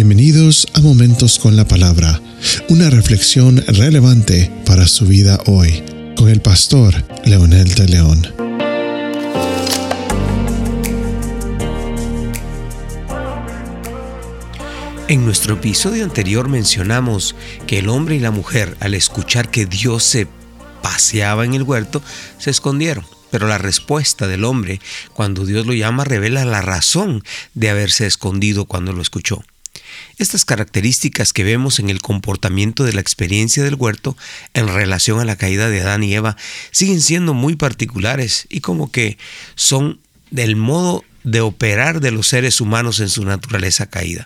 Bienvenidos a Momentos con la Palabra, una reflexión relevante para su vida hoy, con el pastor Leonel de León. En nuestro episodio anterior mencionamos que el hombre y la mujer, al escuchar que Dios se paseaba en el huerto, se escondieron. Pero la respuesta del hombre, cuando Dios lo llama, revela la razón de haberse escondido cuando lo escuchó. Estas características que vemos en el comportamiento de la experiencia del huerto en relación a la caída de Adán y Eva siguen siendo muy particulares y como que son del modo de operar de los seres humanos en su naturaleza caída.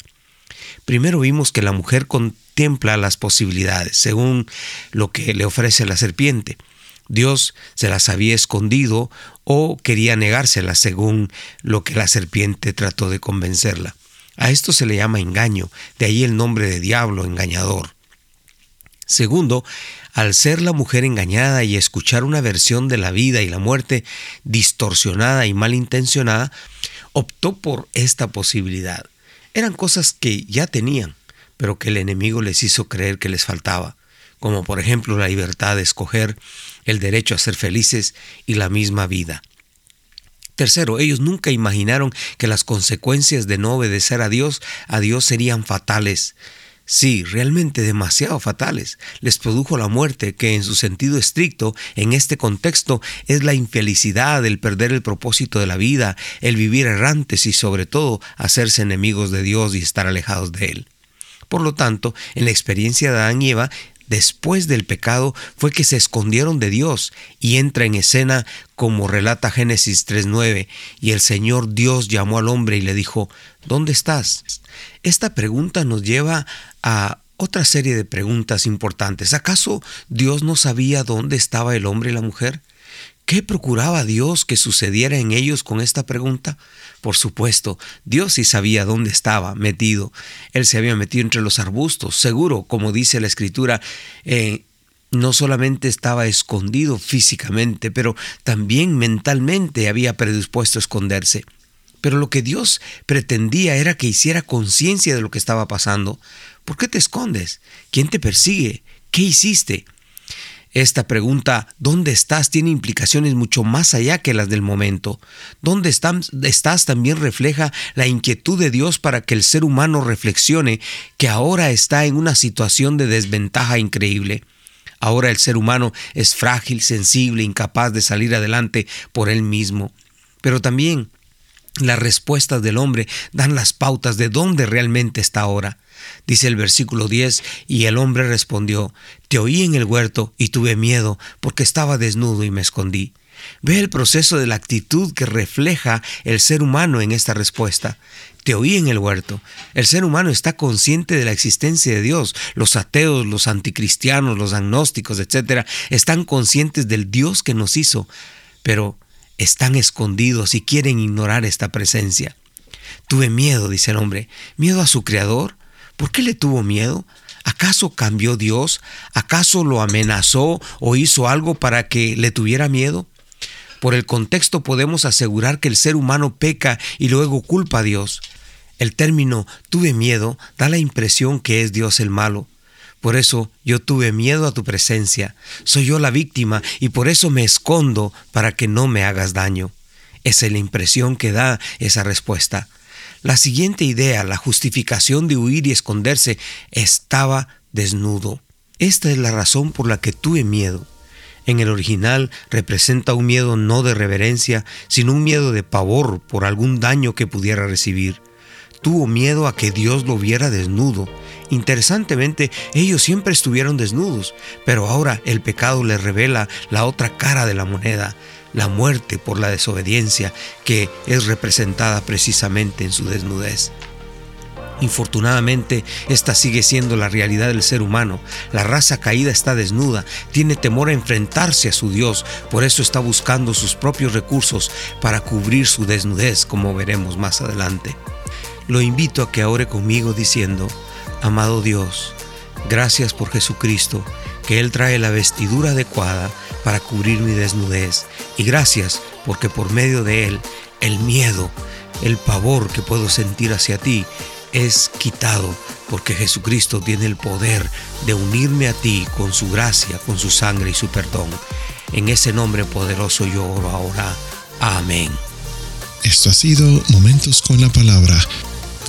Primero vimos que la mujer contempla las posibilidades según lo que le ofrece la serpiente. Dios se las había escondido o quería negárselas según lo que la serpiente trató de convencerla. A esto se le llama engaño, de ahí el nombre de diablo, engañador. Segundo, al ser la mujer engañada y escuchar una versión de la vida y la muerte distorsionada y malintencionada, optó por esta posibilidad. Eran cosas que ya tenían, pero que el enemigo les hizo creer que les faltaba, como por ejemplo la libertad de escoger, el derecho a ser felices y la misma vida. Tercero, ellos nunca imaginaron que las consecuencias de no obedecer a Dios, a Dios serían fatales. Sí, realmente demasiado fatales. Les produjo la muerte, que en su sentido estricto, en este contexto, es la infelicidad, el perder el propósito de la vida, el vivir errantes y sobre todo hacerse enemigos de Dios y estar alejados de Él. Por lo tanto, en la experiencia de Adán y Eva, después del pecado fue que se escondieron de Dios y entra en escena como relata Génesis 3.9 y el Señor Dios llamó al hombre y le dijo, ¿dónde estás? Esta pregunta nos lleva a otra serie de preguntas importantes. ¿Acaso Dios no sabía dónde estaba el hombre y la mujer? ¿Qué procuraba Dios que sucediera en ellos con esta pregunta? Por supuesto, Dios sí sabía dónde estaba metido. Él se había metido entre los arbustos, seguro, como dice la escritura, eh, no solamente estaba escondido físicamente, pero también mentalmente había predispuesto a esconderse. Pero lo que Dios pretendía era que hiciera conciencia de lo que estaba pasando. ¿Por qué te escondes? ¿Quién te persigue? ¿Qué hiciste? Esta pregunta, ¿dónde estás?, tiene implicaciones mucho más allá que las del momento. ¿Dónde estás? también refleja la inquietud de Dios para que el ser humano reflexione que ahora está en una situación de desventaja increíble. Ahora el ser humano es frágil, sensible, incapaz de salir adelante por él mismo. Pero también las respuestas del hombre dan las pautas de dónde realmente está ahora. Dice el versículo 10, y el hombre respondió, Te oí en el huerto y tuve miedo porque estaba desnudo y me escondí. Ve el proceso de la actitud que refleja el ser humano en esta respuesta. Te oí en el huerto. El ser humano está consciente de la existencia de Dios. Los ateos, los anticristianos, los agnósticos, etc., están conscientes del Dios que nos hizo, pero están escondidos y quieren ignorar esta presencia. Tuve miedo, dice el hombre, miedo a su creador, ¿Por qué le tuvo miedo? ¿Acaso cambió Dios? ¿Acaso lo amenazó o hizo algo para que le tuviera miedo? Por el contexto podemos asegurar que el ser humano peca y luego culpa a Dios. El término tuve miedo da la impresión que es Dios el malo. Por eso yo tuve miedo a tu presencia. Soy yo la víctima y por eso me escondo para que no me hagas daño. Esa es la impresión que da esa respuesta. La siguiente idea, la justificación de huir y esconderse, estaba desnudo. Esta es la razón por la que tuve miedo. En el original representa un miedo no de reverencia, sino un miedo de pavor por algún daño que pudiera recibir. Tuvo miedo a que Dios lo viera desnudo. Interesantemente, ellos siempre estuvieron desnudos, pero ahora el pecado les revela la otra cara de la moneda, la muerte por la desobediencia que es representada precisamente en su desnudez. Infortunadamente, esta sigue siendo la realidad del ser humano. La raza caída está desnuda, tiene temor a enfrentarse a su Dios, por eso está buscando sus propios recursos para cubrir su desnudez, como veremos más adelante. Lo invito a que ore conmigo diciendo, Amado Dios, gracias por Jesucristo, que Él trae la vestidura adecuada para cubrir mi desnudez. Y gracias porque por medio de Él, el miedo, el pavor que puedo sentir hacia ti, es quitado porque Jesucristo tiene el poder de unirme a ti con su gracia, con su sangre y su perdón. En ese nombre poderoso yo oro ahora. Amén. Esto ha sido Momentos con la Palabra.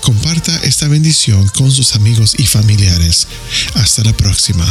Comparta esta bendición con sus amigos y familiares. Hasta la próxima.